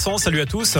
Salut à tous.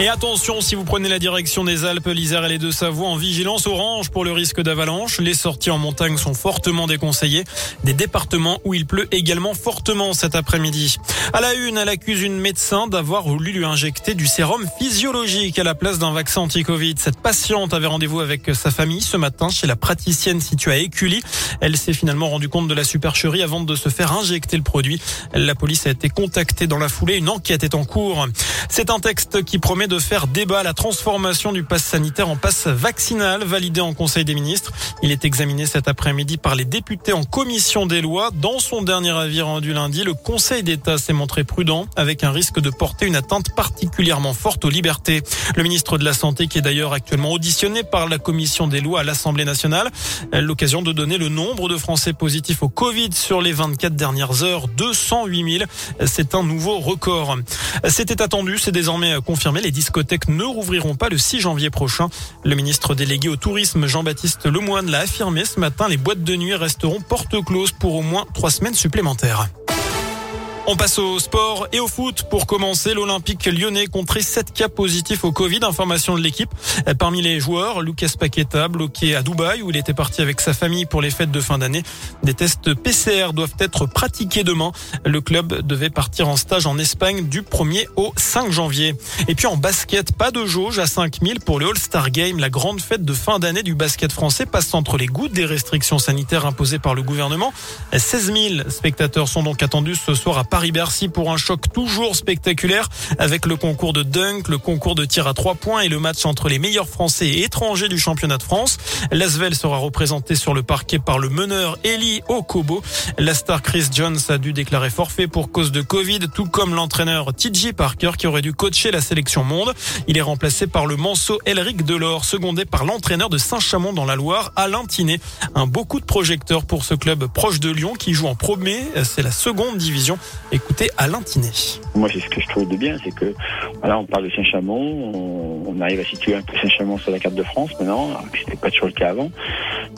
Et attention, si vous prenez la direction des Alpes, l'Isère et les Deux-Savoies en vigilance orange pour le risque d'avalanche. Les sorties en montagne sont fortement déconseillées. Des départements où il pleut également fortement cet après-midi. À la une, elle accuse une médecin d'avoir voulu lui injecter du sérum physiologique à la place d'un vaccin anti-Covid. Cette patiente avait rendez-vous avec sa famille ce matin chez la praticienne située à Écully. Elle s'est finalement rendue compte de la supercherie avant de se faire injecter le produit. La police a été contactée dans la foulée. Une enquête est en cours. C'est un texte qui promet de faire débat la transformation du pass sanitaire en passe vaccinal validé en Conseil des ministres. Il est examiné cet après-midi par les députés en commission des lois. Dans son dernier avis rendu lundi, le Conseil d'État s'est montré prudent avec un risque de porter une atteinte particulièrement forte aux libertés. Le ministre de la Santé qui est d'ailleurs actuellement auditionné par la commission des lois à l'Assemblée nationale, l'occasion de donner le nombre de Français positifs au Covid sur les 24 dernières heures, 208 000. C'est un nouveau record. C'était attendu, c'est désormais confirmé. Discothèques ne rouvriront pas le 6 janvier prochain. Le ministre délégué au tourisme, Jean-Baptiste Lemoine, l'a affirmé ce matin. Les boîtes de nuit resteront porte close pour au moins trois semaines supplémentaires. On passe au sport et au foot. Pour commencer, l'Olympique lyonnais comptait 7 cas positifs au Covid. Information de l'équipe. Parmi les joueurs, Lucas Paqueta, bloqué à Dubaï, où il était parti avec sa famille pour les fêtes de fin d'année. Des tests PCR doivent être pratiqués demain. Le club devait partir en stage en Espagne du 1er au 5 janvier. Et puis en basket, pas de jauge à 5000 pour le All-Star Game. La grande fête de fin d'année du basket français passe entre les gouttes des restrictions sanitaires imposées par le gouvernement. 16 000 spectateurs sont donc attendus ce soir à Paris-Bercy pour un choc toujours spectaculaire avec le concours de dunk, le concours de tir à trois points et le match entre les meilleurs Français et étrangers du championnat de France. L'Asvel sera représenté sur le parquet par le meneur Eli Okobo. La star Chris Jones a dû déclarer forfait pour cause de Covid, tout comme l'entraîneur TJ Parker qui aurait dû coacher la sélection monde. Il est remplacé par le manceau Elric Delors, secondé par l'entraîneur de Saint-Chamond dans la Loire, Alain Tinet. Un beaucoup de projecteurs pour ce club proche de Lyon qui joue en premier. C'est la seconde division. Écoutez Alain Tinet. Moi, c'est ce que je trouve de bien, c'est que voilà, on parle de Saint-Chamond, on, arrive à situer un peu Saint-Chamond sur la carte de France maintenant, alors que c'était pas toujours le cas avant.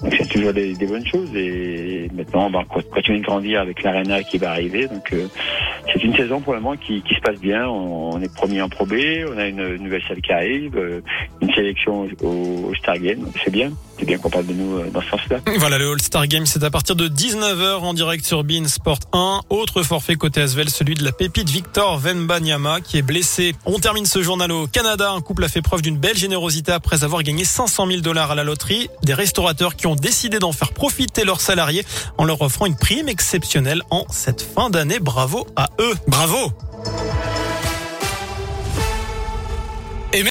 Donc c'est toujours des, bonnes choses et maintenant, ben, on va continuer de grandir avec l'Arena qui va arriver. Donc euh, c'est une saison pour le moment qui, se passe bien. On, est premier en Pro on a une nouvelle salle qui arrive, euh, une sélection au, au donc c'est bien. C'est bien qu'on parle de nous euh, dans ce sens-là. Voilà, le All-Star Game, c'est à partir de 19h en direct sur Bein Sport 1. Autre forfait côté Asvel, celui de la pépite Victor Venbanyama qui est blessé. On termine ce journal au Canada. Un couple a fait preuve d'une belle générosité après avoir gagné 500 000 dollars à la loterie. Des restaurateurs qui ont décidé d'en faire profiter leurs salariés en leur offrant une prime exceptionnelle en cette fin d'année. Bravo à eux. Bravo!